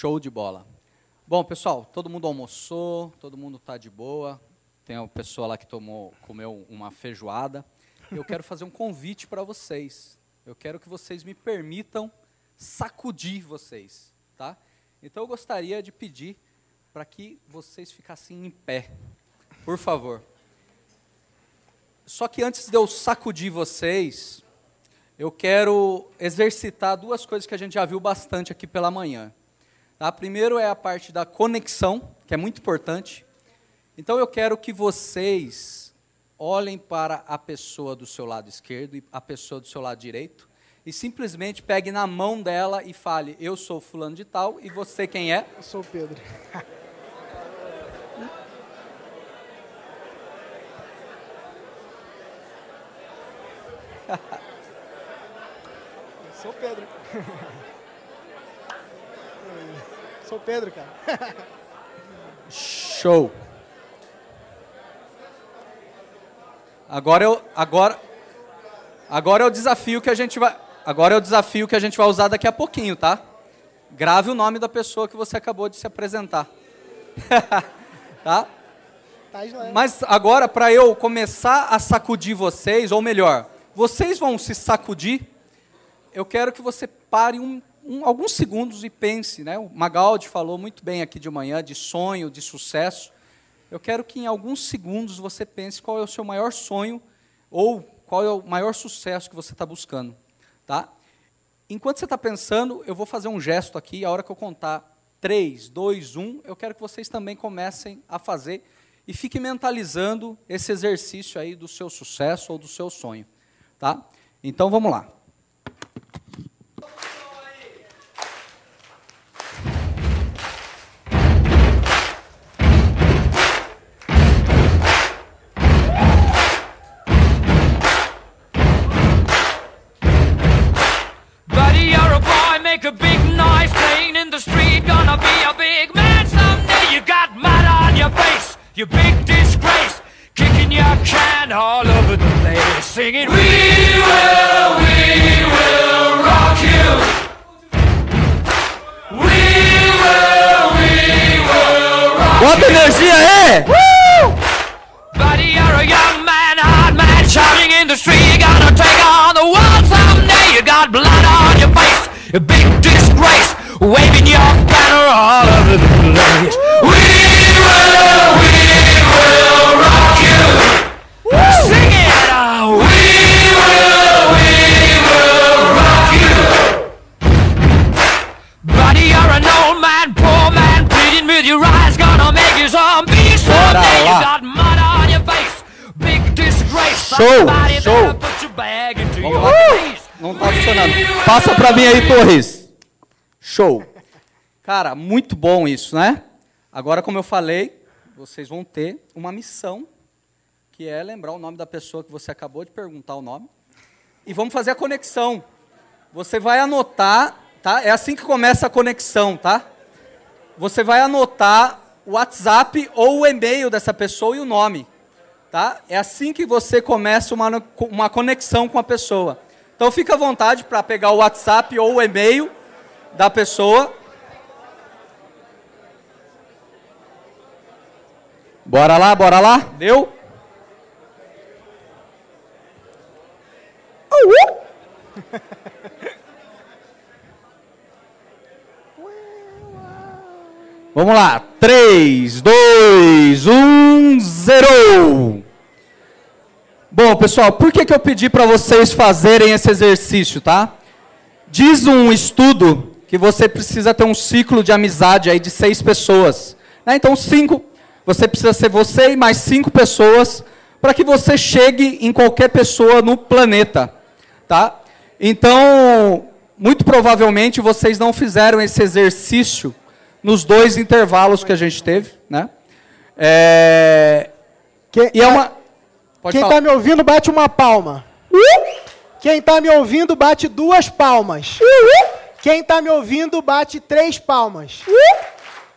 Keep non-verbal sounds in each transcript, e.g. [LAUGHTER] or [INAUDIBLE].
Show de bola. Bom, pessoal, todo mundo almoçou, todo mundo está de boa. Tem uma pessoa lá que tomou, comeu uma feijoada. Eu quero fazer um convite para vocês. Eu quero que vocês me permitam sacudir vocês, tá? Então eu gostaria de pedir para que vocês ficassem em pé, por favor. Só que antes de eu sacudir vocês, eu quero exercitar duas coisas que a gente já viu bastante aqui pela manhã. Tá? Primeiro é a parte da conexão, que é muito importante. Então eu quero que vocês olhem para a pessoa do seu lado esquerdo e a pessoa do seu lado direito e simplesmente pegue na mão dela e fale: Eu sou fulano de tal e você quem é? Eu sou o Pedro. [LAUGHS] Eu sou o Pedro. [LAUGHS] Sou o Pedro, cara. Show. Agora eu, agora, agora é o desafio que a gente vai, agora é o desafio que a gente vai usar daqui a pouquinho, tá? Grave o nome da pessoa que você acabou de se apresentar. [LAUGHS] tá? Tá. Mas agora, para eu começar a sacudir vocês, ou melhor, vocês vão se sacudir, eu quero que você pare um, um- alguns segundos e pense. Né? O Magaldi falou muito bem aqui de manhã de sonho, de sucesso. Eu quero que em alguns segundos você pense qual é o seu maior sonho ou qual é o maior sucesso que você está buscando. Tá? Enquanto você está pensando, eu vou fazer um gesto aqui. A hora que eu contar 3, 2, 1, eu quero que vocês também comecem a fazer e fiquem mentalizando esse exercício aí do seu sucesso ou do seu sonho. Tá? Então vamos lá. Can all over the place, singing, We will, we will rock you. We will, we will rock Bota energia aí! Buddy, you're a young man, hard man, shouting in the street. You're gonna take on the world someday. You got blood on your face, a big disgrace, waving your banner Passa para mim aí, Torres. Show. Cara, muito bom isso, né? Agora, como eu falei, vocês vão ter uma missão, que é lembrar o nome da pessoa que você acabou de perguntar o nome. E vamos fazer a conexão. Você vai anotar, tá? É assim que começa a conexão, tá? Você vai anotar o WhatsApp ou o e-mail dessa pessoa e o nome. Tá? É assim que você começa uma, uma conexão com a pessoa. Então fica à vontade para pegar o WhatsApp ou o e-mail da pessoa. Bora lá, bora lá? Deu? Vamos lá. um, 3, 2, 1, 0. Bom, pessoal, por que, que eu pedi para vocês fazerem esse exercício, tá? Diz um estudo que você precisa ter um ciclo de amizade aí de seis pessoas. né? Então, cinco, você precisa ser você e mais cinco pessoas para que você chegue em qualquer pessoa no planeta, tá? Então, muito provavelmente vocês não fizeram esse exercício nos dois intervalos que a gente teve, né? É, Quem, e é uma. Pode quem falar. tá me ouvindo, bate uma palma. Quem tá me ouvindo, bate duas palmas. Quem tá me ouvindo, bate três palmas.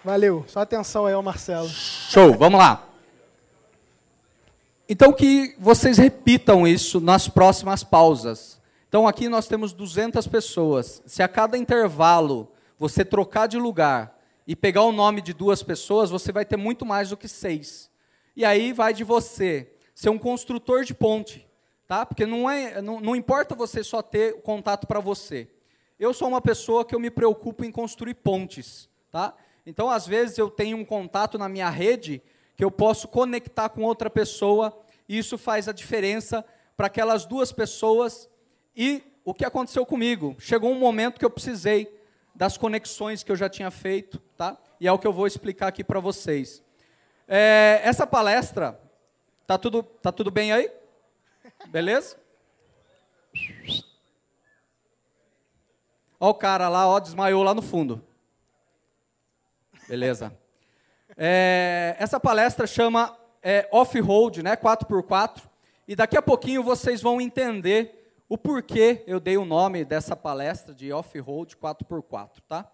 Valeu. Só atenção aí, ô Marcelo. Show, vamos lá. Então que vocês repitam isso nas próximas pausas. Então aqui nós temos 200 pessoas. Se a cada intervalo você trocar de lugar e pegar o nome de duas pessoas, você vai ter muito mais do que seis. E aí vai de você ser um construtor de ponte, tá? Porque não, é, não, não importa você só ter contato para você. Eu sou uma pessoa que eu me preocupo em construir pontes, tá? Então, às vezes, eu tenho um contato na minha rede que eu posso conectar com outra pessoa, e isso faz a diferença para aquelas duas pessoas. E o que aconteceu comigo? Chegou um momento que eu precisei das conexões que eu já tinha feito, tá? E é o que eu vou explicar aqui para vocês. É, essa palestra, tá tudo, tá tudo bem aí? Beleza? Ó o cara lá, ó, desmaiou lá no fundo. Beleza. É, essa palestra chama é, Off-Road, né, 4x4, e daqui a pouquinho vocês vão entender o porquê eu dei o nome dessa palestra de Off-Road 4x4, tá?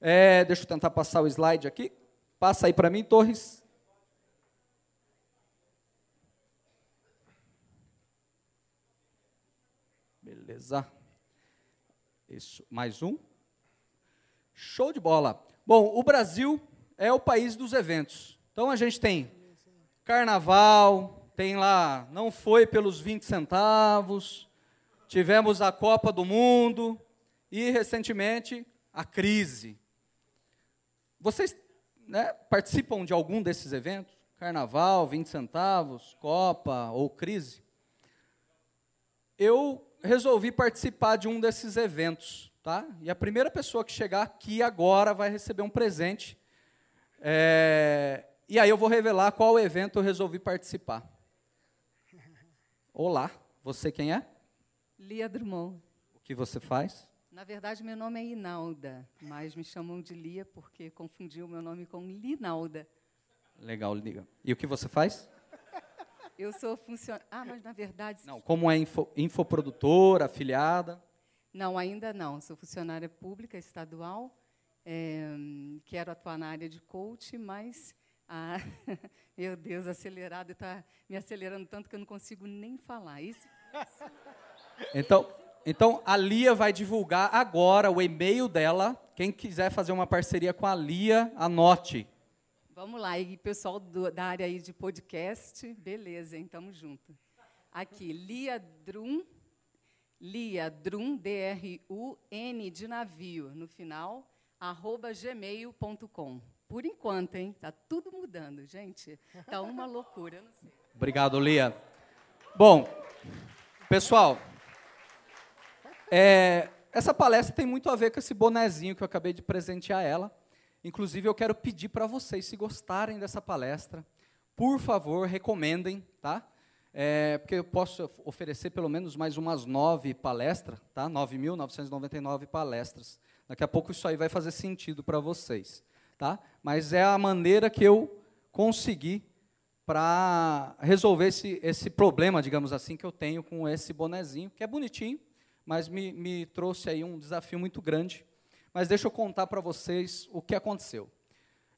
É, deixa eu tentar passar o slide aqui. Passa aí para mim, Torres. Beleza. Isso, mais um. Show de bola. Bom, o Brasil é o país dos eventos. Então a gente tem carnaval, tem lá, não foi pelos 20 centavos, tivemos a Copa do Mundo e recentemente a crise. Vocês né, participam de algum desses eventos? Carnaval, 20 centavos, Copa ou crise? Eu resolvi participar de um desses eventos, tá? E a primeira pessoa que chegar aqui agora vai receber um presente. É, e aí eu vou revelar qual evento eu resolvi participar. Olá, você quem é? Lia Drummond. O que você faz? Na verdade, meu nome é Inalda, mas me chamam de Lia porque confundiu o meu nome com Linalda. Legal, Lia. E o que você faz? Eu sou funcionária. Ah, mas na verdade. Não, como é info, infoprodutora, afiliada? Não, ainda não. Sou funcionária pública estadual. É, quero atuar na área de coach, mas. [LAUGHS] Ah, meu Deus, acelerado, está me acelerando tanto que eu não consigo nem falar. Isso. Então, então, a Lia vai divulgar agora o e-mail dela. Quem quiser fazer uma parceria com a Lia, anote. Vamos lá, e pessoal do, da área aí de podcast, beleza, hein, tamo junto. Aqui, Lia Drum, Lia Drum, D-R-U-N de navio, no final, arroba gmail.com. Por enquanto, hein, tá tudo mudando, gente, tá uma loucura. Obrigado, Lia. Bom, pessoal, é, essa palestra tem muito a ver com esse bonezinho que eu acabei de presentear ela. Inclusive, eu quero pedir para vocês, se gostarem dessa palestra, por favor, recomendem, tá? É, porque eu posso oferecer pelo menos mais umas nove palestras, tá? 9.999 palestras. Daqui a pouco isso aí vai fazer sentido para vocês, tá? Mas é a maneira que eu consegui para resolver esse, esse problema, digamos assim, que eu tenho com esse bonezinho, que é bonitinho, mas me, me trouxe aí um desafio muito grande mas deixa eu contar para vocês o que aconteceu.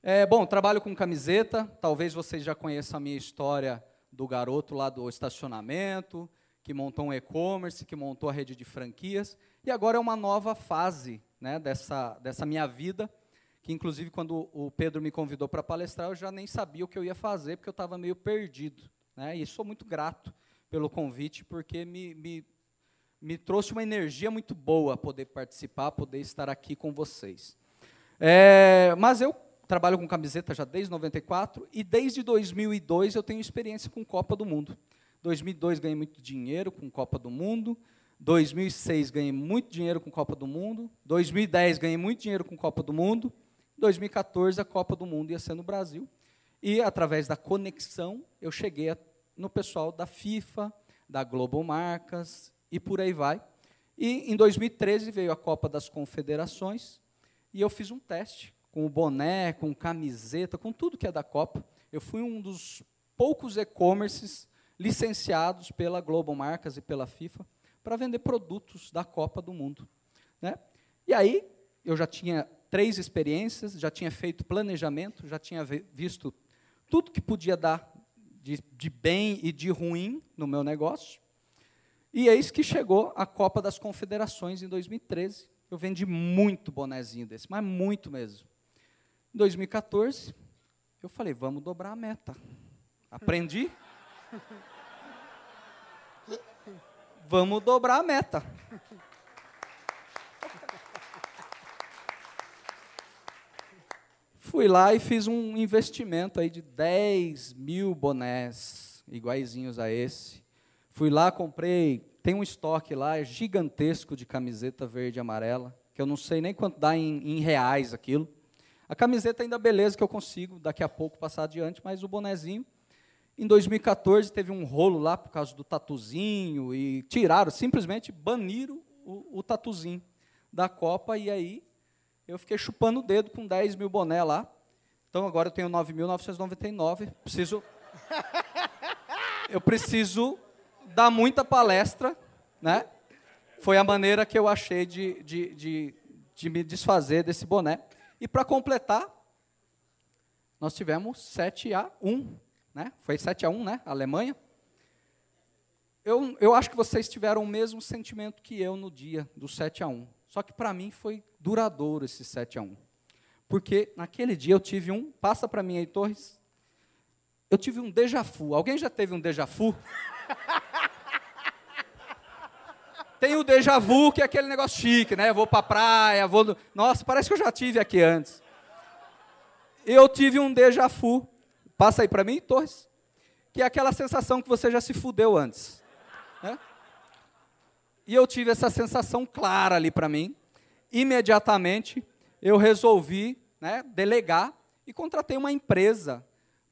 É, bom, trabalho com camiseta, talvez vocês já conheçam a minha história do garoto lá do estacionamento, que montou um e-commerce, que montou a rede de franquias, e agora é uma nova fase né, dessa, dessa minha vida, que inclusive quando o Pedro me convidou para palestrar, eu já nem sabia o que eu ia fazer, porque eu estava meio perdido. Né, e sou muito grato pelo convite, porque me, me me trouxe uma energia muito boa poder participar, poder estar aqui com vocês. É, mas eu trabalho com camiseta já desde 94 e desde 2002 eu tenho experiência com Copa do Mundo. 2002 ganhei muito dinheiro com Copa do Mundo. 2006 ganhei muito dinheiro com Copa do Mundo. 2010 ganhei muito dinheiro com Copa do Mundo. 2014 a Copa do Mundo ia ser no Brasil. E através da conexão eu cheguei no pessoal da FIFA, da Globo Marcas e por aí vai. E em 2013 veio a Copa das Confederações e eu fiz um teste com o boné, com camiseta, com tudo que é da Copa. Eu fui um dos poucos e-commerces licenciados pela Global Marcas e pela FIFA para vender produtos da Copa do Mundo. Né? E aí eu já tinha três experiências, já tinha feito planejamento, já tinha visto tudo que podia dar de, de bem e de ruim no meu negócio. E eis que chegou a Copa das Confederações em 2013. Eu vendi muito bonezinho desse, mas muito mesmo. Em 2014, eu falei, vamos dobrar a meta. Aprendi. [LAUGHS] Vamos dobrar a meta. Fui lá e fiz um investimento aí de 10 mil bonés, iguaizinhos a esse. Fui lá, comprei, tem um estoque lá gigantesco de camiseta verde e amarela, que eu não sei nem quanto dá em, em reais aquilo. A camiseta ainda beleza que eu consigo daqui a pouco passar adiante, mas o bonezinho. Em 2014 teve um rolo lá por causa do tatuzinho e tiraram, simplesmente baniram o, o tatuzinho da Copa e aí eu fiquei chupando o dedo com 10 mil boné lá. Então agora eu tenho 9.999. Preciso. [LAUGHS] Eu preciso dar muita palestra, né? Foi a maneira que eu achei de, de, de, de me desfazer desse boné. E para completar, nós tivemos 7 a 1, né? Foi 7 a 1, né? Alemanha. Eu, eu acho que vocês tiveram o mesmo sentimento que eu no dia do 7 a 1. Só que para mim foi duradouro esse 7 a 1. Porque naquele dia eu tive um, passa para mim aí, Torres. Eu tive um déjà vu. Alguém já teve um déjà vu? [LAUGHS] Tem o déjà vu, que é aquele negócio chique, né? Eu vou para a praia, vou. No... Nossa, parece que eu já tive aqui antes. Eu tive um déjà vu. Passa aí para mim, Torres. Que é aquela sensação que você já se fudeu antes. Né? E eu tive essa sensação clara ali para mim. Imediatamente eu resolvi né, delegar e contratei uma empresa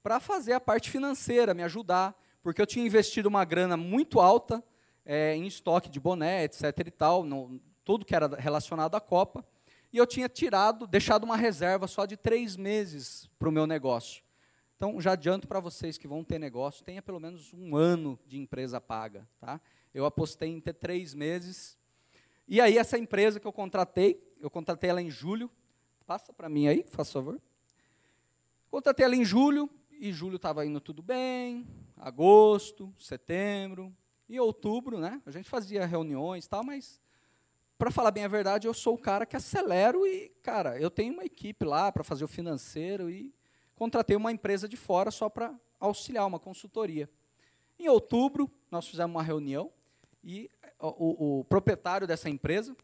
para fazer a parte financeira, me ajudar, porque eu tinha investido uma grana muito alta é, em estoque de boné, etc. e tal, no, tudo que era relacionado à Copa. E eu tinha tirado, deixado uma reserva só de três meses para o meu negócio. Então, já adianto para vocês que vão ter negócio, tenha pelo menos um ano de empresa paga. Tá? Eu apostei em ter três meses. E aí, essa empresa que eu contratei, eu contratei ela em julho. Passa para mim aí, faz favor. Contratei ela em julho, e julho estava indo tudo bem. Agosto, setembro, em outubro, né? A gente fazia reuniões e tal, mas para falar bem a verdade, eu sou o cara que acelero e, cara, eu tenho uma equipe lá para fazer o financeiro e contratei uma empresa de fora só para auxiliar, uma consultoria. Em outubro, nós fizemos uma reunião e o, o, proprietário dessa empresa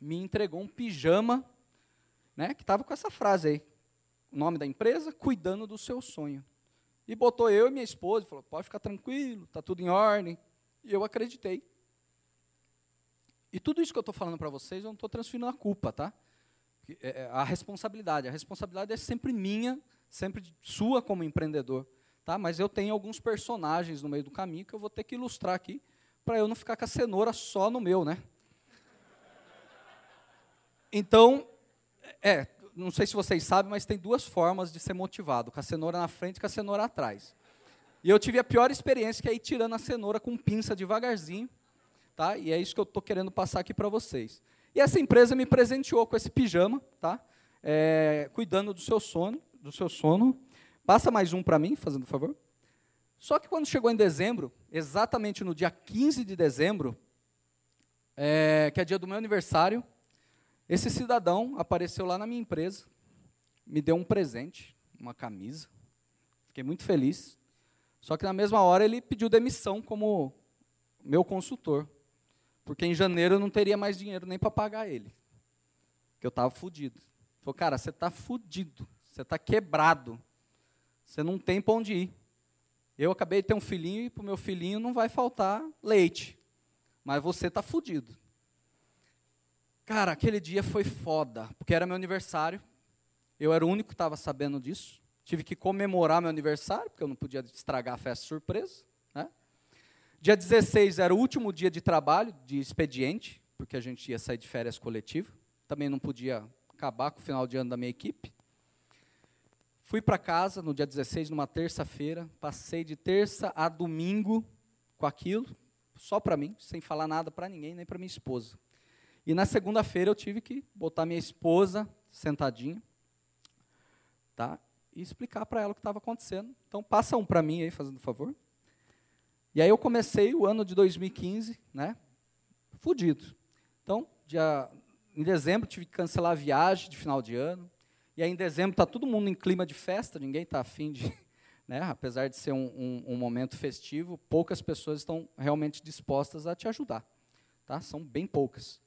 me entregou um pijama, né, que estava com essa frase aí, o nome da empresa, cuidando do seu sonho. E botou eu e minha esposa, falou, pode ficar tranquilo, está tudo em ordem, e eu acreditei. E tudo isso que eu estou falando para vocês, eu não estou transferindo a culpa, tá? É, é, a responsabilidade. A responsabilidade é sempre minha, sempre sua como empreendedor. Tá? Mas eu tenho alguns personagens no meio do caminho que eu vou ter que ilustrar aqui, para eu não ficar com a cenoura só no meu, né? Então, é, não sei se vocês sabem, mas tem duas formas de ser motivado, com a cenoura na frente e com a cenoura atrás. E eu tive a pior experiência, que é ir tirando a cenoura com pinça devagarzinho, tá? E é isso que eu estou querendo passar aqui para vocês. E essa empresa me presenteou com esse pijama, tá? É, cuidando do seu sono, do seu sono. Passa mais um para mim, fazendo favor. Só que quando chegou em dezembro, exatamente no dia 15 de dezembro, é, que é dia do meu aniversário, esse cidadão apareceu lá na minha empresa, me deu um presente, uma camisa. Fiquei muito feliz. Só que na mesma hora ele pediu demissão como meu consultor. Porque em janeiro eu não teria mais dinheiro nem para pagar ele. Porque eu estava fudido. Falou, cara, você está fudido. Você está quebrado. Você não tem para onde ir. Eu acabei de ter um filhinho e para o meu filhinho não vai faltar leite. Mas você está fudido. Cara, aquele dia foi foda, porque era meu aniversário. Eu era o único que estava sabendo disso. Tive que comemorar meu aniversário, porque eu não podia estragar a festa surpresa. Né? Dia 16 era o último dia de trabalho, de expediente, porque a gente ia sair de férias coletiva. Também não podia acabar com o final de ano da minha equipe. Fui para casa no dia 16, numa terça-feira. Passei de terça a domingo com aquilo, só para mim, sem falar nada para ninguém, nem para minha esposa. E na segunda-feira eu tive que botar minha esposa sentadinha, tá? Explicar para ela o que estava acontecendo. Então, passa um para mim aí, fazendo favor. E aí eu comecei o ano de 2015, né, fudido. Então, dia, em dezembro tive que cancelar a viagem de final de ano. E aí em dezembro está todo mundo em clima de festa, ninguém está afim de, [LAUGHS] né? apesar de ser um, um, um, momento festivo, poucas pessoas estão realmente dispostas a te ajudar. Tá? São bem poucas.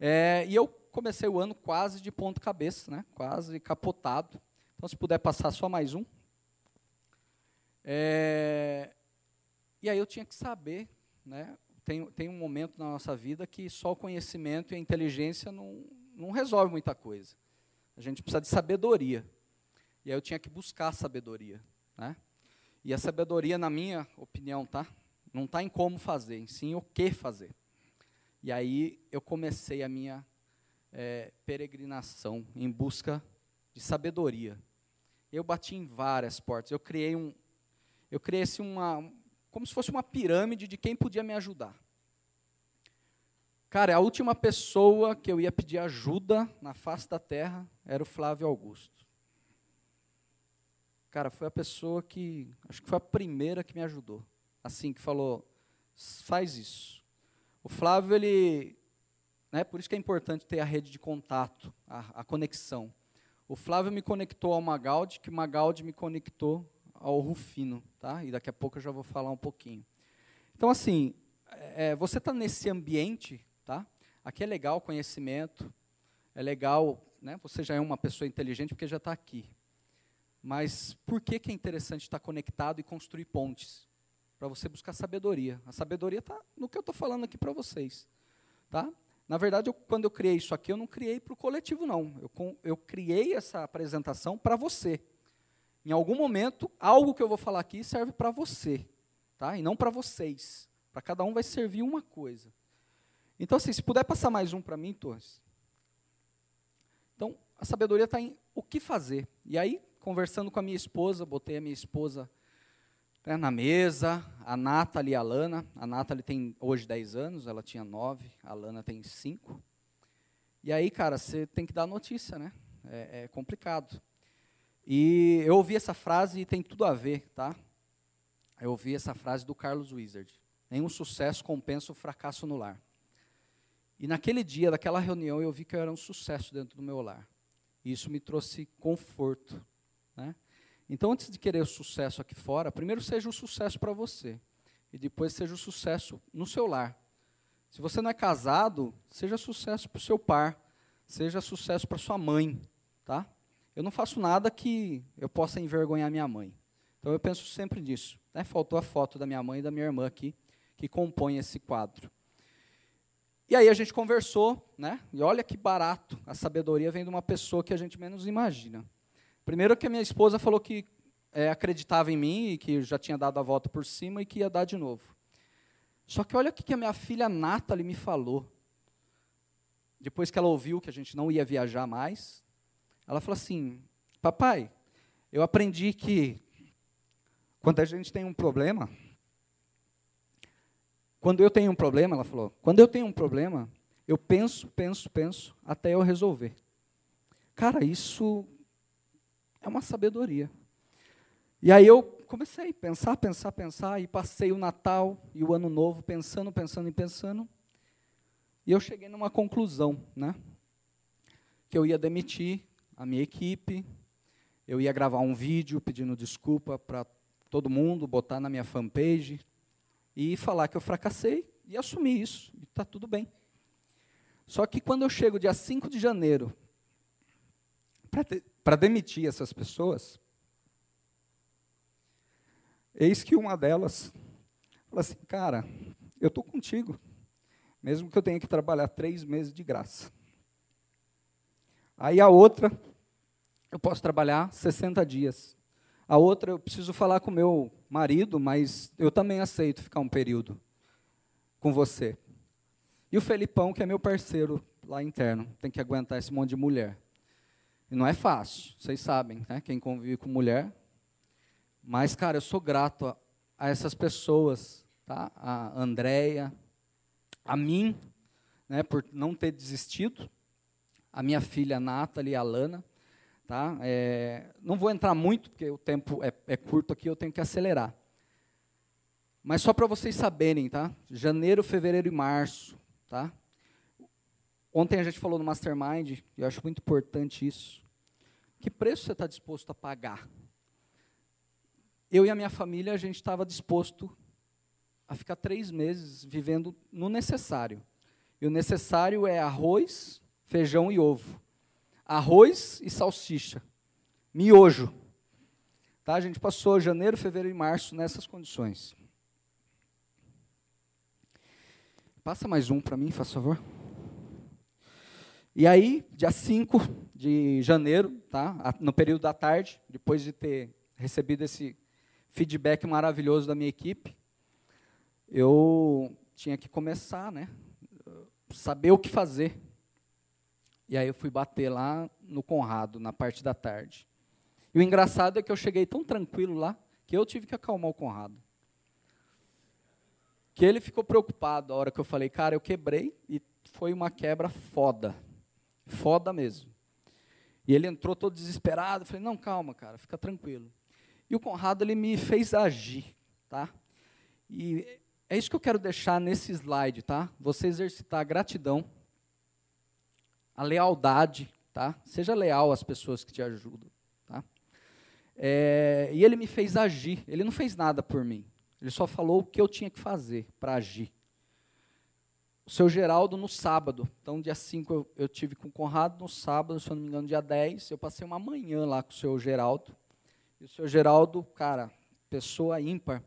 É, e eu comecei o ano quase de ponto cabeça, né? quase capotado. Então, se puder passar só mais um. É, e aí eu tinha que saber, né? tem, tem um momento na nossa vida que só o conhecimento e a inteligência não, não resolve muita coisa. A gente precisa de sabedoria. E aí eu tinha que buscar sabedoria. Né? E a sabedoria, na minha opinião, tá? não está em como fazer, sim o que fazer. E aí eu comecei a minha é, peregrinação em busca de sabedoria. Eu bati em várias portas. Eu criei um, eu criei assim uma, como se fosse uma pirâmide de quem podia me ajudar. Cara, a última pessoa que eu ia pedir ajuda na face da terra era o Flávio Augusto. Cara, foi a pessoa que, acho que foi a primeira que me ajudou. Assim, que falou, faz isso. O Flávio, ele, né, por isso que é importante ter a rede de contato, a, a conexão. O Flávio me conectou ao Magaldi, que o Magaldi me conectou ao Rufino, tá? E daqui a pouco eu já vou falar um pouquinho. Então, assim, é, você está nesse ambiente, tá? Aqui é legal conhecimento, é legal, né? Você já é uma pessoa inteligente porque já está aqui. Mas por que, que é interessante estar conectado e construir pontes? Para você buscar sabedoria. A sabedoria está no que eu estou falando aqui para vocês. Tá? Na verdade, eu, quando eu criei isso aqui, eu não criei para o coletivo, não. Eu, eu criei essa apresentação para você. Em algum momento, algo que eu vou falar aqui serve para você, tá? E não para vocês. Para cada um vai servir uma coisa. Então, assim, se puder passar mais um para mim, Torres. Então, a sabedoria está em o que fazer. E aí, conversando com a minha esposa, botei a minha esposa né, na mesa, a Nathalie e a Lana. A Nathalie tem hoje 10 anos, ela tinha 9, a Lana tem 5. E aí, cara, você tem que dar notícia, né? É, é complicado. E eu ouvi essa frase e tem tudo a ver, tá? Eu ouvi essa frase do Carlos Wizard. Nenhum sucesso compensa o fracasso no lar. E naquele dia, daquela reunião, eu vi que eu era um sucesso dentro do meu lar. E isso me trouxe conforto. Então, antes de querer o sucesso aqui fora, primeiro seja o sucesso para você. E depois seja o sucesso no seu lar. Se você não é casado, seja sucesso para o seu par. Seja sucesso para sua mãe. Tá? eu não faço nada que eu possa envergonhar minha mãe. Então eu penso sempre nisso. Né? Faltou a foto da minha mãe e da minha irmã aqui, que compõe esse quadro. E aí a gente conversou, né? E olha que barato, a sabedoria vem de uma pessoa que a gente menos imagina. Primeiro que a minha esposa falou que é, acreditava em mim e que já tinha dado a volta por cima e que ia dar de novo. Só que olha o que a minha filha Nathalie me falou. Depois que ela ouviu que a gente não ia viajar mais, ela falou assim: Papai, eu aprendi que quando a gente tem um problema, quando eu tenho um problema, ela falou, quando eu tenho um problema, eu penso, penso, penso, até eu resolver. Cara, isso é uma sabedoria. E aí eu comecei a pensar, pensar, pensar, e passei o Natal e o Ano Novo pensando, pensando e pensando. E eu cheguei numa conclusão, né? Que eu ia demitir a minha equipe, eu ia gravar um vídeo pedindo desculpa para todo mundo, botar na minha fanpage e falar que eu fracassei e assumir isso, e está tudo bem. Só que quando eu chego dia 5 de janeiro para demitir essas pessoas, eis que uma delas fala assim, cara, eu estou contigo, mesmo que eu tenha que trabalhar três meses de graça. Aí a outra, eu posso trabalhar 60 dias. A outra, eu preciso falar com meu marido, mas eu também aceito ficar um período com você. E o Felipão, que é meu parceiro lá interno, tem que aguentar esse monte de mulher. E não é fácil, vocês sabem, né? quem convive com mulher. Mas, cara, eu sou grato a, a essas pessoas, tá? a Andréia, a mim, né, por não ter desistido, a minha filha Nathalie a Lana. Tá? É, não vou entrar muito, porque o tempo é, é curto aqui, eu tenho que acelerar. Mas só para vocês saberem, tá? Janeiro, fevereiro e março, tá? Ontem a gente falou no Mastermind, e eu acho muito importante isso. Que preço você está disposto a pagar? Eu e a minha família, a gente estava disposto a ficar três meses vivendo no necessário. E o necessário é arroz, feijão e ovo. Arroz e salsicha. Miojo. Tá? A gente passou janeiro, fevereiro e março nessas condições. Passa mais um para mim, faz favor. E aí, dia 5 de janeiro, tá? no período da tarde, depois de ter recebido esse feedback maravilhoso da minha equipe, eu tinha que começar, né? Saber o que fazer. E aí eu fui bater lá no Conrado, na parte da tarde. E o engraçado é que eu cheguei tão tranquilo lá, que eu tive que acalmar o Conrado. Que ele ficou preocupado a hora que eu falei, cara, eu quebrei e foi uma quebra foda. Foda mesmo. E ele entrou todo desesperado, eu falei, não, calma, cara, fica tranquilo. E o Conrado, ele me fez agir, tá? E é isso que eu quero deixar nesse slide, tá? Você exercitar a gratidão, a lealdade, tá? Seja leal às pessoas que te ajudam, tá? É, e ele me fez agir. Ele não fez nada por mim. Ele só falou o que eu tinha que fazer para agir. O seu Geraldo no sábado. Então, dia 5 eu, eu tive com o Conrado, no sábado, se eu não me engano, dia 10, eu passei uma manhã lá com o seu Geraldo. E o seu Geraldo, cara, pessoa ímpar.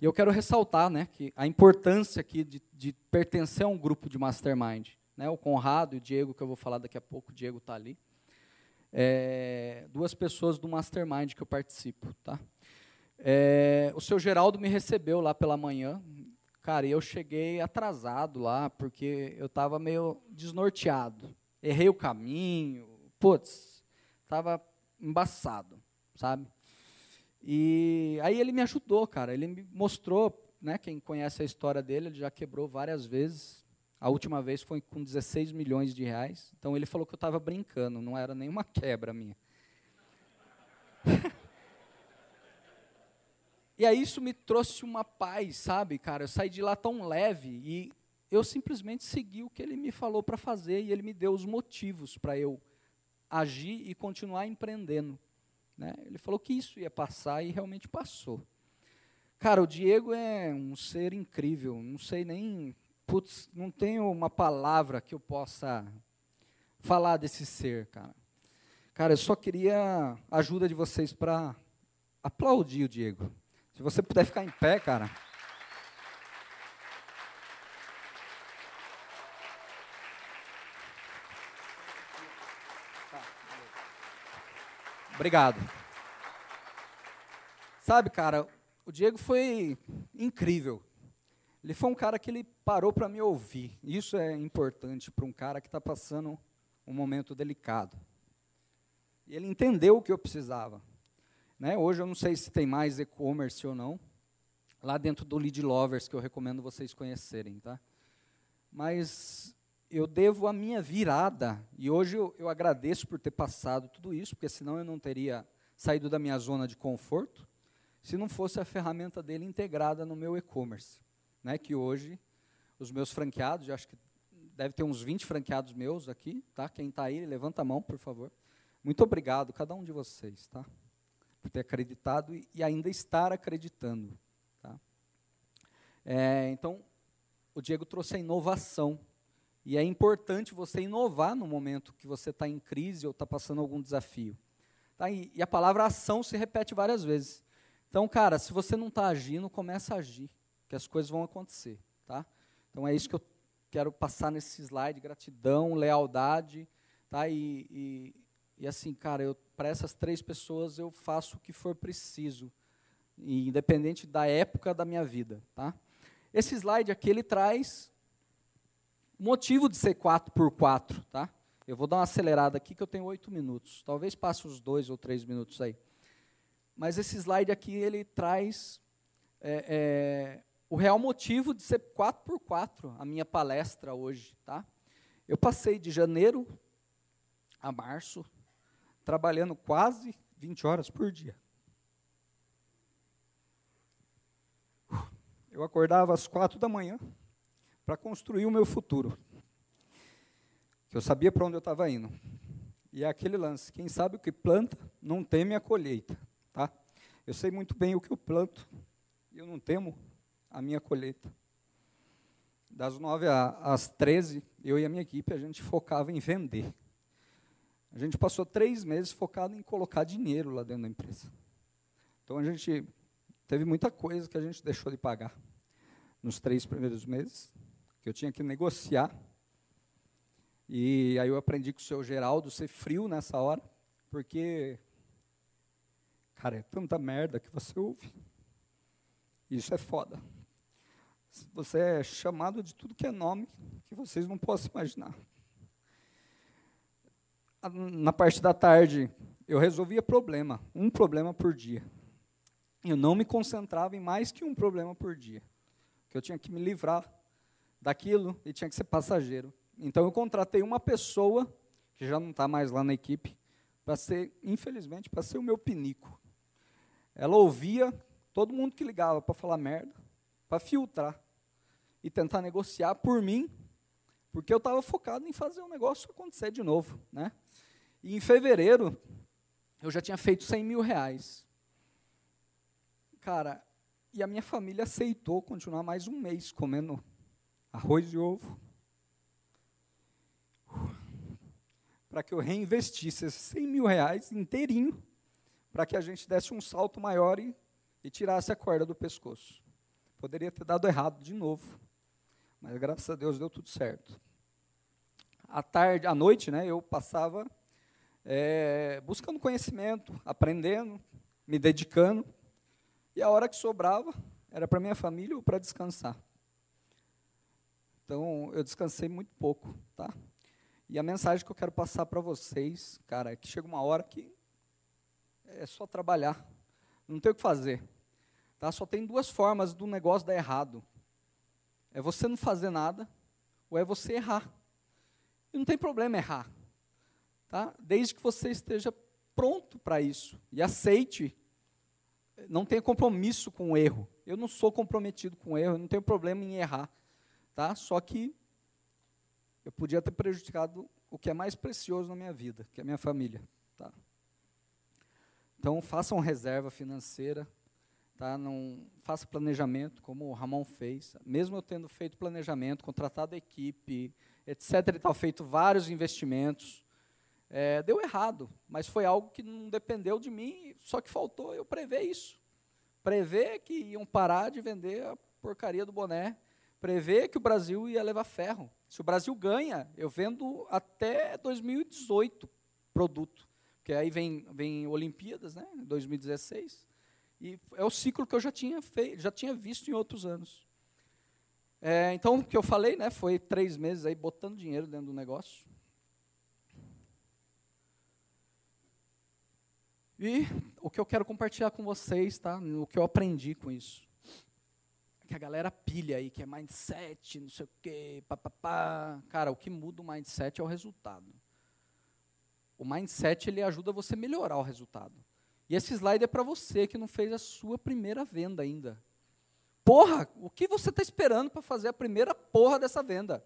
E eu quero ressaltar né, que a importância aqui de, de pertencer a um grupo de mastermind. Né, o Conrado e o Diego, que eu vou falar daqui a pouco, o Diego está ali. É, duas pessoas do mastermind que eu participo. Tá? É, o seu Geraldo me recebeu lá pela manhã. Cara, eu cheguei atrasado lá, porque eu estava meio desnorteado. Errei o caminho. Putz, estava embaçado, sabe? E aí ele me ajudou, cara. Ele me mostrou, né? Quem conhece a história dele, ele já quebrou várias vezes. A última vez foi com 16 milhões de reais. Então ele falou que eu estava brincando, não era nenhuma quebra minha. [LAUGHS] e aí isso me trouxe uma paz, sabe, cara? Eu saí de lá tão leve e eu simplesmente segui o que ele me falou para fazer e ele me deu os motivos para eu agir e continuar empreendendo. Né? Ele falou que isso ia passar e realmente passou. Cara, o Diego é um ser incrível. Não sei nem. Putz, não tenho uma palavra que eu possa falar desse ser, cara. Cara, eu só queria a ajuda de vocês para aplaudir o Diego. Se você puder ficar em pé, cara. Obrigado. Sabe, cara, o Diego foi incrível. Ele foi um cara que ele parou para me ouvir. Isso é importante para um cara que está passando um momento delicado. E ele entendeu o que eu precisava. Né? Hoje eu não sei se tem mais e-commerce ou não. Lá dentro do Lead Lovers, que eu recomendo vocês conhecerem. Tá? Mas eu devo a minha virada, e hoje eu, eu, agradeço por ter passado tudo isso, porque senão eu não teria saído da minha zona de conforto, se não fosse a ferramenta dele integrada no meu e-commerce. Né, que hoje, os meus franqueados, acho que deve ter uns 20 franqueados meus aqui, tá? quem está aí, levanta a mão, por favor. Muito obrigado, cada um de vocês, tá? Por ter acreditado e, ainda estar acreditando. Tá? É, então, o Diego trouxe a inovação e é importante você inovar no momento que você está em crise ou está passando algum desafio. Tá? E, e, a palavra ação se repete várias vezes. Então, cara, se você não está agindo, começa a agir, que as coisas vão acontecer. Tá? Então, é isso que eu quero passar nesse slide: gratidão, lealdade. Tá? E, e, e assim, cara, para essas três pessoas eu faço o que for preciso, independente da época da minha vida. Tá? Esse slide aqui ele traz motivo de ser 4 por 4 tá? Eu vou dar uma acelerada aqui que eu tenho oito minutos. Talvez passe os dois ou três minutos aí. Mas esse slide aqui, ele traz é, é, o real motivo de ser 4 por 4 a minha palestra hoje, tá? Eu passei de janeiro a março, trabalhando quase 20 horas por dia. Eu acordava às quatro da manhã, para construir o meu futuro. Eu sabia para onde eu estava indo. E é aquele lance, quem sabe o que planta, não teme a colheita, tá? Eu sei muito bem o que eu planto, e eu não temo a minha colheita. Das nove às treze, eu e a minha equipe, a gente focava em vender. A gente passou três meses focado em colocar dinheiro lá dentro da empresa. Então a gente teve muita coisa que a gente deixou de pagar nos três primeiros meses, que eu tinha que negociar. E aí eu aprendi com o seu Geraldo ser frio nessa hora, porque, cara, é tanta merda que você ouve. Isso é foda. Você é chamado de tudo que é nome que vocês não possam imaginar na parte da tarde, eu resolvia problema, um problema por dia. Eu não me concentrava em mais que um problema por dia. Que eu tinha que me livrar daquilo e tinha que ser passageiro. Então eu contratei uma pessoa que já não está mais lá na equipe para ser, infelizmente, para ser o meu pinico. Ela ouvia todo mundo que ligava para falar merda, para filtrar e tentar negociar por mim, porque eu estava focado em fazer o negócio acontecer de novo, né? E em fevereiro, eu já tinha feito 100 mil reais. Cara, e a minha família aceitou continuar mais um mês comendo arroz e ovo. Para que eu reinvestisse esses 100 mil reais inteirinho, para que a gente desse um salto maior e, e tirasse a corda do pescoço. Poderia ter dado errado de novo, mas graças a Deus deu tudo certo. À tarde, à noite, né, eu passava é, buscando conhecimento, aprendendo, me dedicando. E a hora que sobrava era para minha família ou para descansar. Então, eu descansei muito pouco, tá? E a mensagem que eu quero passar para vocês, cara, é que chega uma hora que é só trabalhar, não tem o que fazer. Tá? Só tem duas formas do negócio dar errado. É você não fazer nada, ou é você errar. E não tem problema errar tá? desde que você esteja pronto para isso e aceite, não tenha compromisso com o erro. Eu não sou comprometido com o erro, eu não tenho problema em errar, tá? Só que eu podia ter prejudicado o que é mais precioso na minha vida, que é a minha família, tá? Então façam reserva financeira, tá? Não faça planejamento como o Ramon fez. Mesmo eu tendo feito planejamento, contratado a equipe, etc. e tal, feito vários investimentos, é, deu errado, mas foi algo que não dependeu de mim, só que faltou eu prever isso. Prever que iam parar de vender a porcaria do boné, prever que o Brasil ia levar ferro. Se o Brasil ganha, eu vendo até 2018 produto, porque aí vem, vem Olimpíadas, né, 2016, e é o ciclo que eu já tinha feito, já tinha visto em outros anos. É, então, o que eu falei, né, foi três meses aí botando dinheiro dentro do negócio. E o que eu quero compartilhar com vocês, tá? O que eu aprendi com isso. Que a galera pilha aí, que é mindset, não sei o quê, papapá. Cara, o que muda o mindset é o resultado. O mindset, ele ajuda você a melhorar o resultado. E esse slide é para você que não fez a sua primeira venda ainda. Porra, o que você está esperando para fazer a primeira porra dessa venda?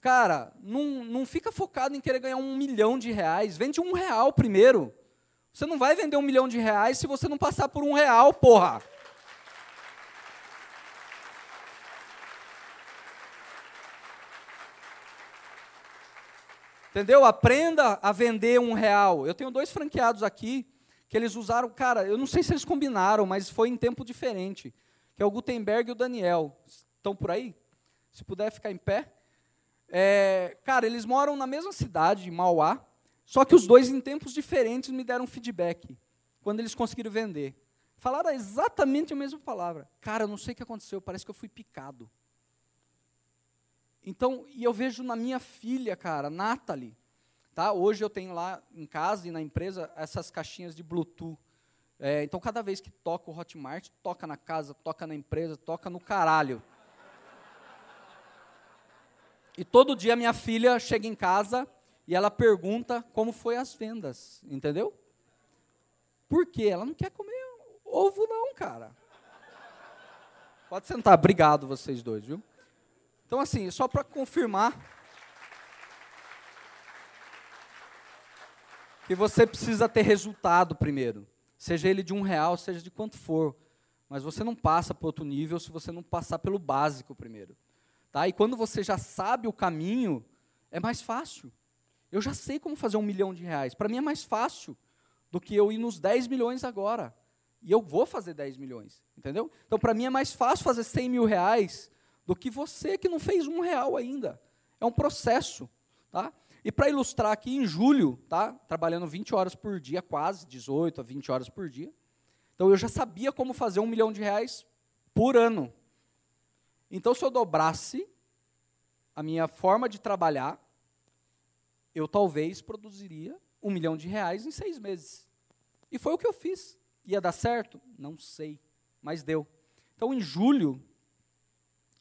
Cara, não, não fica focado em querer ganhar um milhão de reais. Vende um real primeiro. Você não vai vender um milhão de reais se você não passar por um real, porra. Entendeu? Aprenda a vender um real. Eu tenho dois franqueados aqui que eles usaram, cara, eu não sei se eles combinaram, mas foi em tempo diferente. Que é o Gutenberg e o Daniel. Estão por aí? Se puder ficar em pé. É, cara, eles moram na mesma cidade, Mauá. Só que os dois, em tempos diferentes, me deram feedback quando eles conseguiram vender. Falaram exatamente a mesma palavra. Cara, eu não sei o que aconteceu, parece que eu fui picado. Então, e eu vejo na minha filha, cara, Natalie. Tá? Hoje eu tenho lá em casa e na empresa essas caixinhas de Bluetooth. É, então, cada vez que toca o Hotmart, toca na casa, toca na empresa, toca no caralho. E todo dia minha filha chega em casa e ela pergunta como foi as vendas, entendeu? Por quê? Ela não quer comer ovo não, cara. Pode sentar, obrigado vocês dois, viu? Então assim, só para confirmar que você precisa ter resultado primeiro. Seja ele de um real, seja de quanto for. Mas você não passa para outro nível se você não passar pelo básico primeiro. Tá? E quando você já sabe o caminho, é mais fácil. Eu já sei como fazer um milhão de reais. Para mim é mais fácil do que eu ir nos 10 milhões agora. E eu vou fazer 10 milhões, entendeu? Então, para mim é mais fácil fazer 100 mil reais do que você que não fez um real ainda. É um processo, tá? E para ilustrar aqui, em julho, tá? Trabalhando 20 horas por dia, quase 18 a 20 horas por dia. Então, eu já sabia como fazer um milhão de reais por ano. Então, se eu dobrasse a minha forma de trabalhar, eu talvez produziria um milhão de reais em seis meses. E foi o que eu fiz. Ia dar certo? Não sei, mas deu. Então, em julho,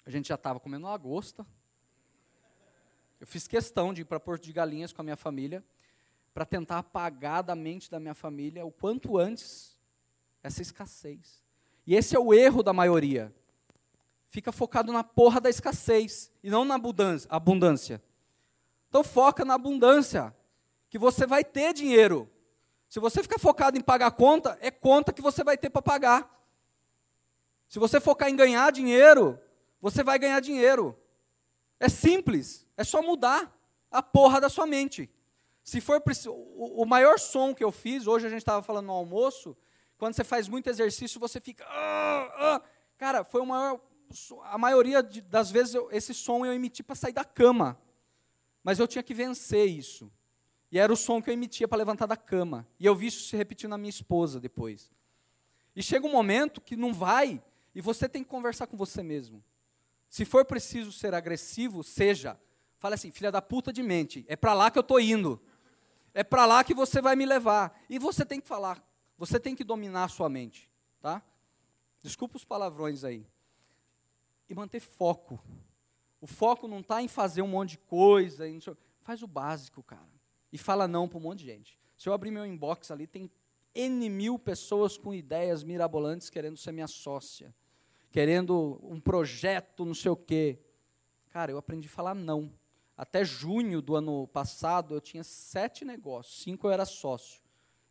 a gente já estava comendo lagosta. Eu fiz questão de ir para Porto de Galinhas com a minha família, para tentar apagar da mente da minha família o quanto antes essa escassez. E esse é o erro da maioria. Fica focado na porra da escassez e não na abundância. Então foca na abundância, que você vai ter dinheiro. Se você ficar focado em pagar conta, é conta que você vai ter para pagar. Se você focar em ganhar dinheiro, você vai ganhar dinheiro. É simples, é só mudar a porra da sua mente. Se for o maior som que eu fiz, hoje a gente estava falando no almoço, quando você faz muito exercício, você fica. Ah, ah. Cara, foi o maior. A maioria das vezes esse som eu emiti para sair da cama. Mas eu tinha que vencer isso. E era o som que eu emitia para levantar da cama. E eu vi isso se repetir na minha esposa depois. E chega um momento que não vai, e você tem que conversar com você mesmo. Se for preciso ser agressivo, seja. Fala assim, filha da puta de mente, é para lá que eu estou indo. É para lá que você vai me levar. E você tem que falar, você tem que dominar a sua mente. Tá? Desculpa os palavrões aí. E manter foco. O foco não está em fazer um monte de coisa. Faz o básico, cara e fala não para um monte de gente. Se eu abrir meu inbox ali, tem N mil pessoas com ideias mirabolantes querendo ser minha sócia, querendo um projeto, não sei o quê. Cara, eu aprendi a falar não. Até junho do ano passado, eu tinha sete negócios, cinco eu era sócio.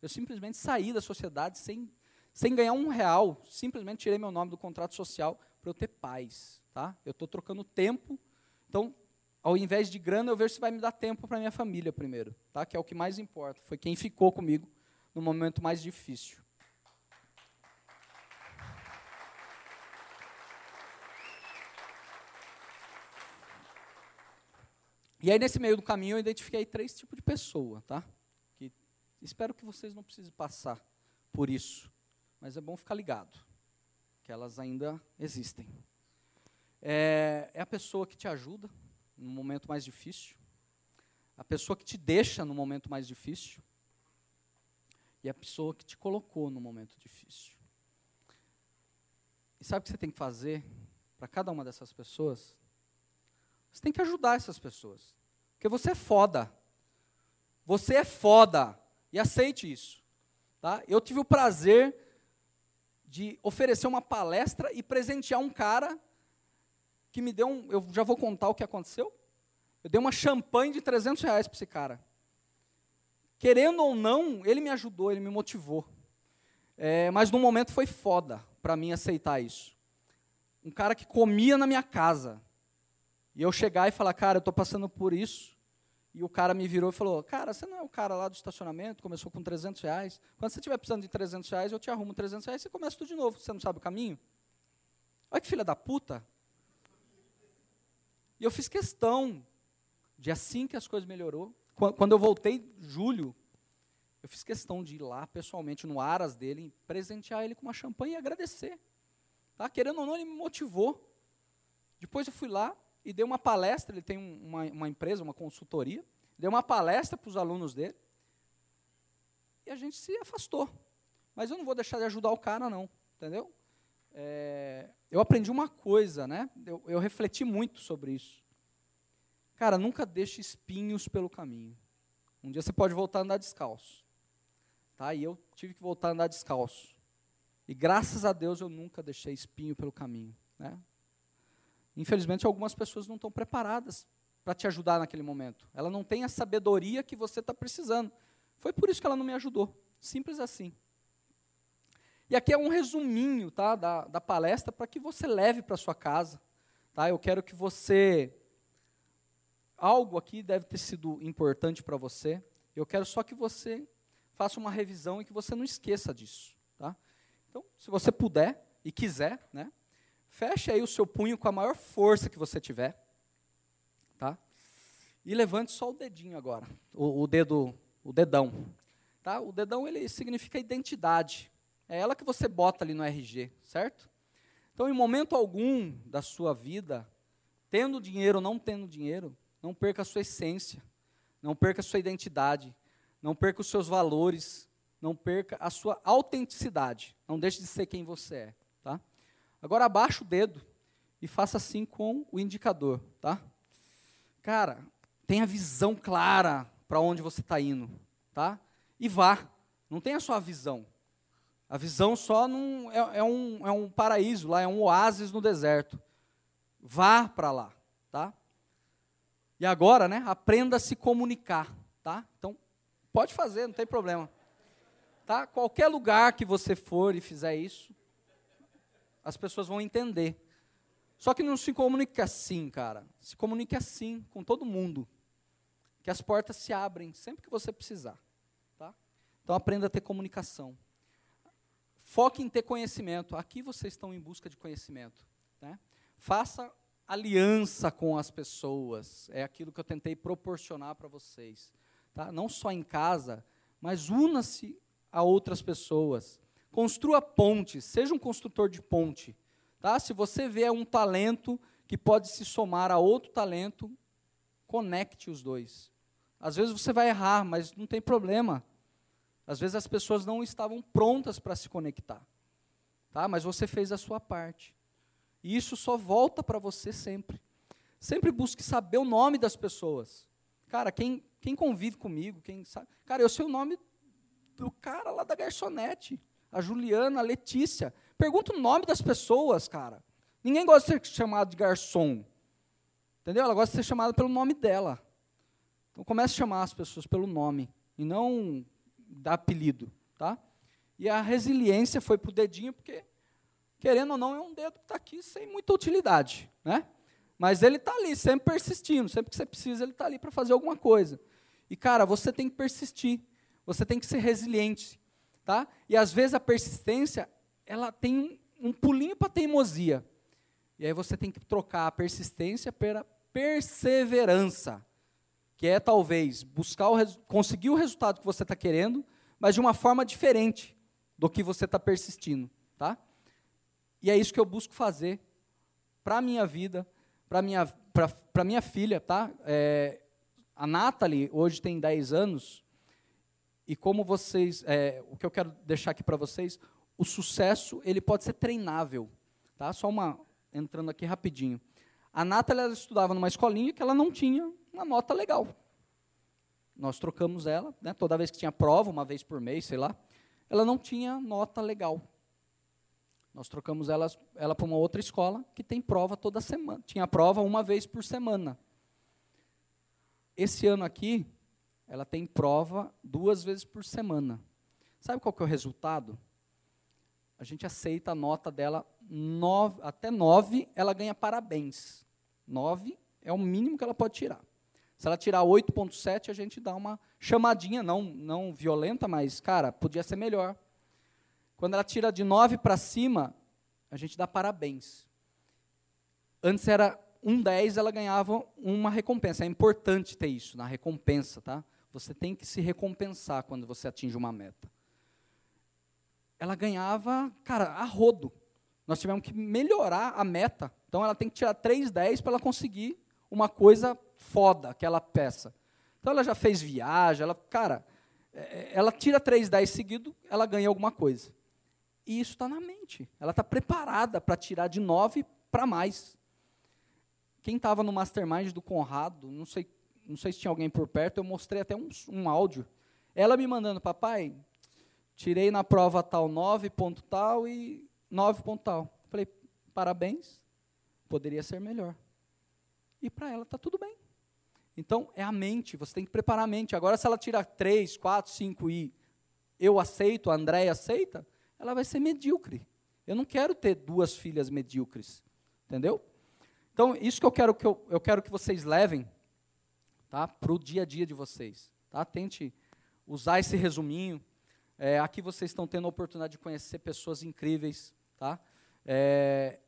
Eu simplesmente saí da sociedade sem, sem ganhar um real, simplesmente tirei meu nome do contrato social para eu ter paz. Tá? Eu estou trocando tempo. Então, ao invés de grana, eu vejo se vai me dar tempo para minha família primeiro, tá? Que é o que mais importa. Foi quem ficou comigo no momento mais difícil. E aí, nesse meio do caminho, eu identifiquei três tipos de pessoa, tá? Que espero que vocês não precisem passar por isso, mas é bom ficar ligado, que elas ainda existem. É, é a pessoa que te ajuda, no momento mais difícil, a pessoa que te deixa no momento mais difícil e a pessoa que te colocou no momento difícil. E sabe o que você tem que fazer para cada uma dessas pessoas? Você tem que ajudar essas pessoas. Porque você é foda. Você é foda. E aceite isso. Tá? Eu tive o prazer de oferecer uma palestra e presentear um cara que me deu um. Eu já vou contar o que aconteceu. Eu dei uma champanhe de 300 reais para esse cara. Querendo ou não, ele me ajudou, ele me motivou. É, mas no momento foi foda para mim aceitar isso. Um cara que comia na minha casa. E eu chegar e falar, cara, eu estou passando por isso. E o cara me virou e falou, cara, você não é o cara lá do estacionamento, começou com 300 reais. Quando você estiver precisando de 300 reais, eu te arrumo 300 reais e você começa tudo de novo. Você não sabe o caminho? Olha que filha da puta. E eu fiz questão de assim que as coisas melhorou, quando eu voltei julho, eu fiz questão de ir lá pessoalmente no Aras dele, presentear ele com uma champanhe e agradecer. Tá? Querendo ou não, ele me motivou. Depois eu fui lá e dei uma palestra, ele tem uma, uma empresa, uma consultoria, dei uma palestra para os alunos dele, e a gente se afastou. Mas eu não vou deixar de ajudar o cara, não, entendeu? É, eu aprendi uma coisa, né? Eu, eu refleti muito sobre isso. Cara, nunca deixe espinhos pelo caminho. Um dia você pode voltar a andar descalço. Tá? E eu tive que voltar a andar descalço. E graças a Deus eu nunca deixei espinho pelo caminho. Né? Infelizmente, algumas pessoas não estão preparadas para te ajudar naquele momento. Ela não tem a sabedoria que você está precisando. Foi por isso que ela não me ajudou. Simples assim. E aqui é um resuminho tá, da, da palestra para que você leve para sua casa. Tá? Eu quero que você. Algo aqui deve ter sido importante para você. Eu quero só que você faça uma revisão e que você não esqueça disso. Tá? Então, se você puder e quiser, né, feche aí o seu punho com a maior força que você tiver. Tá? E levante só o dedinho agora, o, o dedo, o dedão. Tá? O dedão ele significa identidade. É ela que você bota ali no RG, certo? Então, em momento algum da sua vida, tendo dinheiro ou não tendo dinheiro, não perca a sua essência, não perca a sua identidade, não perca os seus valores, não perca a sua autenticidade. Não deixe de ser quem você é, tá? Agora abaixa o dedo e faça assim com o indicador, tá? Cara, tenha visão clara para onde você está indo, tá? E vá. Não tenha só a visão. A visão só não é, é, um, é um paraíso lá, é um oásis no deserto. Vá para lá, tá? E agora, né? Aprenda a se comunicar, tá? Então, pode fazer, não tem problema. Tá? Qualquer lugar que você for e fizer isso, as pessoas vão entender. Só que não se comunique assim, cara. Se comunique assim com todo mundo. Que as portas se abrem sempre que você precisar. Tá? Então aprenda a ter comunicação. Foque em ter conhecimento. Aqui vocês estão em busca de conhecimento. Né? Faça aliança com as pessoas. É aquilo que eu tentei proporcionar para vocês. Tá? Não só em casa, mas una-se a outras pessoas. Construa pontes, seja um construtor de ponte. Tá? Se você vê um talento que pode se somar a outro talento, conecte os dois. Às vezes você vai errar, mas não tem problema. Às vezes as pessoas não estavam prontas para se conectar. Tá? Mas você fez a sua parte. E isso só volta para você sempre. Sempre busque saber o nome das pessoas. Cara, quem, quem convive comigo, quem sabe. Cara, eu sei o nome do cara lá da garçonete. A Juliana, a Letícia. Pergunta o nome das pessoas, cara. Ninguém gosta de ser chamado de garçom. Entendeu? Ela gosta de ser chamada pelo nome dela. Então comece a chamar as pessoas pelo nome. E não dar apelido. Tá? E a resiliência foi para o dedinho, porque, querendo ou não, é um dedo que está aqui sem muita utilidade. Né? Mas ele está ali, sempre persistindo. Sempre que você precisa, ele está ali para fazer alguma coisa. E, cara, você tem que persistir. Você tem que ser resiliente. Tá? E, às vezes, a persistência, ela tem um pulinho para teimosia. E aí você tem que trocar a persistência pela perseverança. Que é, talvez, buscar o conseguir o resultado que você está querendo, mas de uma forma diferente do que você está persistindo. Tá? E é isso que eu busco fazer para a minha vida, para minha, para minha filha, tá? É, a Nathalie hoje tem 10 anos, e como vocês, é, o que eu quero deixar aqui para vocês, o sucesso ele pode ser treinável, tá? Só uma entrando aqui rapidinho. A Nathalie ela estudava numa escolinha que ela não tinha uma nota legal. Nós trocamos ela, né, toda vez que tinha prova, uma vez por mês, sei lá, ela não tinha nota legal. Nós trocamos ela, ela para uma outra escola que tem prova toda semana. Tinha prova uma vez por semana. Esse ano aqui, ela tem prova duas vezes por semana. Sabe qual que é o resultado? A gente aceita a nota dela nove, até nove, ela ganha parabéns. Nove é o mínimo que ela pode tirar. Se ela tirar 8.7, a gente dá uma chamadinha, não, não violenta, mas, cara, podia ser melhor. Quando ela tira de 9 para cima, a gente dá parabéns. Antes era um 10, ela ganhava uma recompensa. É importante ter isso na recompensa, tá? Você tem que se recompensar quando você atinge uma meta. Ela ganhava, cara, a rodo. Nós tivemos que melhorar a meta. Então ela tem que tirar 3,10 para ela conseguir uma coisa foda, aquela peça. Então ela já fez viagem, ela, cara, é, é, ela tira 3,10 seguido, ela ganha alguma coisa. E isso está na mente. Ela está preparada para tirar de 9 para mais. Quem estava no mastermind do Conrado, não sei, não sei se tinha alguém por perto, eu mostrei até um, um áudio. Ela me mandando, papai, tirei na prova tal 9 ponto tal e 9 ponto tal. Falei, parabéns, poderia ser melhor. E para ela está tudo bem. Então, é a mente, você tem que preparar a mente. Agora, se ela tira 3, 4, 5 e eu aceito, a Andréia aceita, ela vai ser medíocre. Eu não quero ter duas filhas medíocres. Entendeu? Então, isso que eu quero que, eu, eu quero que vocês levem tá, para o dia a dia de vocês. Tá? Tente usar esse resuminho. É, aqui vocês estão tendo a oportunidade de conhecer pessoas incríveis. Tá? É,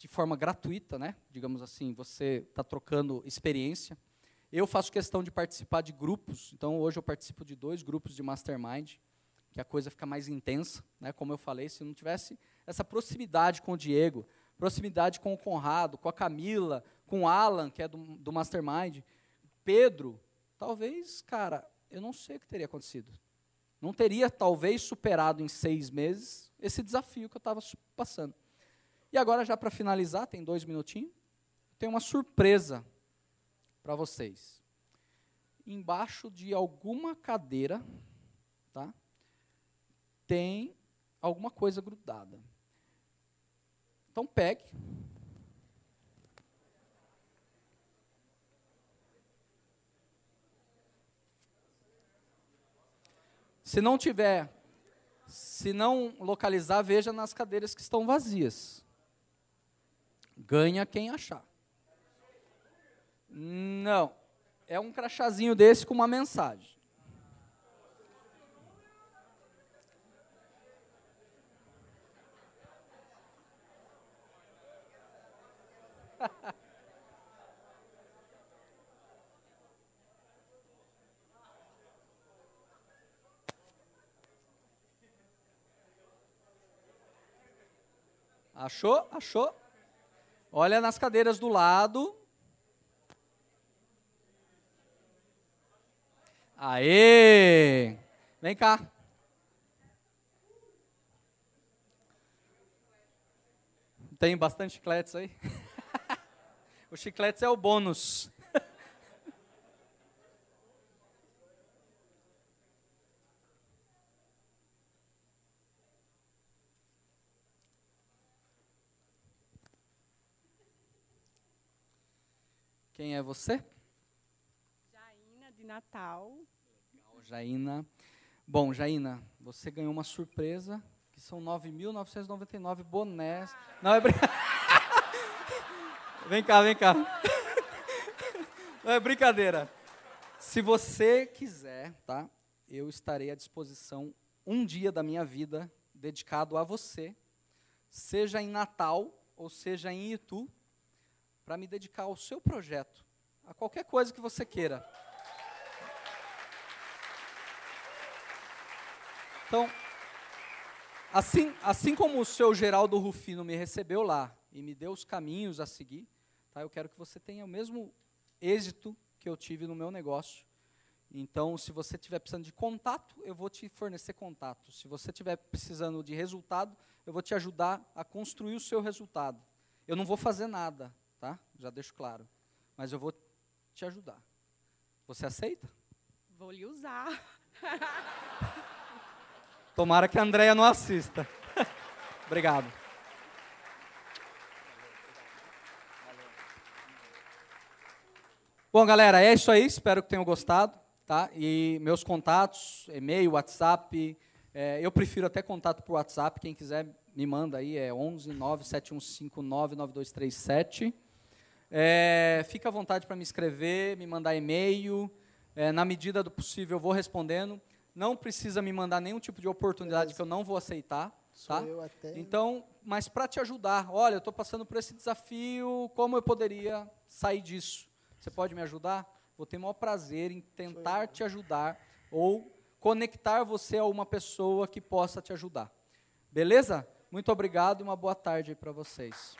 de forma gratuita, né? digamos assim, você está trocando experiência. Eu faço questão de participar de grupos, então hoje eu participo de dois grupos de mastermind, que a coisa fica mais intensa, né? Como eu falei, se não tivesse essa proximidade com o Diego, proximidade com o Conrado, com a Camila, com o Alan, que é do, do mastermind, Pedro, talvez, cara, eu não sei o que teria acontecido. Não teria, talvez, superado em seis meses esse desafio que eu estava passando. E agora, já para finalizar, tem dois minutinhos, tem uma surpresa para vocês. Embaixo de alguma cadeira, tá? Tem alguma coisa grudada. Então pegue. Se não tiver, se não localizar, veja nas cadeiras que estão vazias. Ganha quem achar. Não. É um crachazinho desse com uma mensagem. [LAUGHS] Achou? Achou? Olha nas cadeiras do lado. Aê! Vem cá. Tem bastante chicletes aí? [LAUGHS] o chicletes é o bônus. Quem é você? Jaina de Natal. Legal, Jaina. Bom, Jaina, você ganhou uma surpresa, que são 9.999 bonés. Não, é brincadeira. [LAUGHS] vem cá, vem cá. [LAUGHS] Não é brincadeira. Se você quiser, tá? Eu estarei à disposição um dia da minha vida dedicado a você, seja em Natal ou seja em Itu, para me dedicar ao seu projeto, a qualquer coisa que você queira. Então, assim, assim como o seu Geraldo Rufino me recebeu lá e me deu os caminhos a seguir, tá, eu quero que você tenha o mesmo êxito que eu tive no meu negócio. Então, se você estiver precisando de contato, eu vou te fornecer contato. Se você estiver precisando de resultado, eu vou te ajudar a construir o seu resultado. Eu não vou fazer nada, tá? Já deixo claro. Mas eu vou te ajudar. Você aceita? Vou lhe usar. [LAUGHS] Tomara que a Andréia não assista. [LAUGHS] Obrigado. Bom, galera, é isso aí. Espero que tenham gostado. Tá? E meus contatos, e-mail, WhatsApp. É, eu prefiro até contato por WhatsApp. Quem quiser me manda aí. É 11 97159 9237. É, fica à vontade para me escrever, me mandar e-mail. É, na medida do possível, eu vou respondendo. Não precisa me mandar nenhum tipo de oportunidade que eu não vou aceitar. Sou Tá? eu até. Então, mas para te ajudar, olha, eu estou passando por esse desafio, como eu poderia sair disso? Você pode me ajudar? Vou ter o maior prazer em tentar te ajudar ou conectar você a uma pessoa que possa te ajudar. Beleza? Muito obrigado e uma boa tarde para vocês.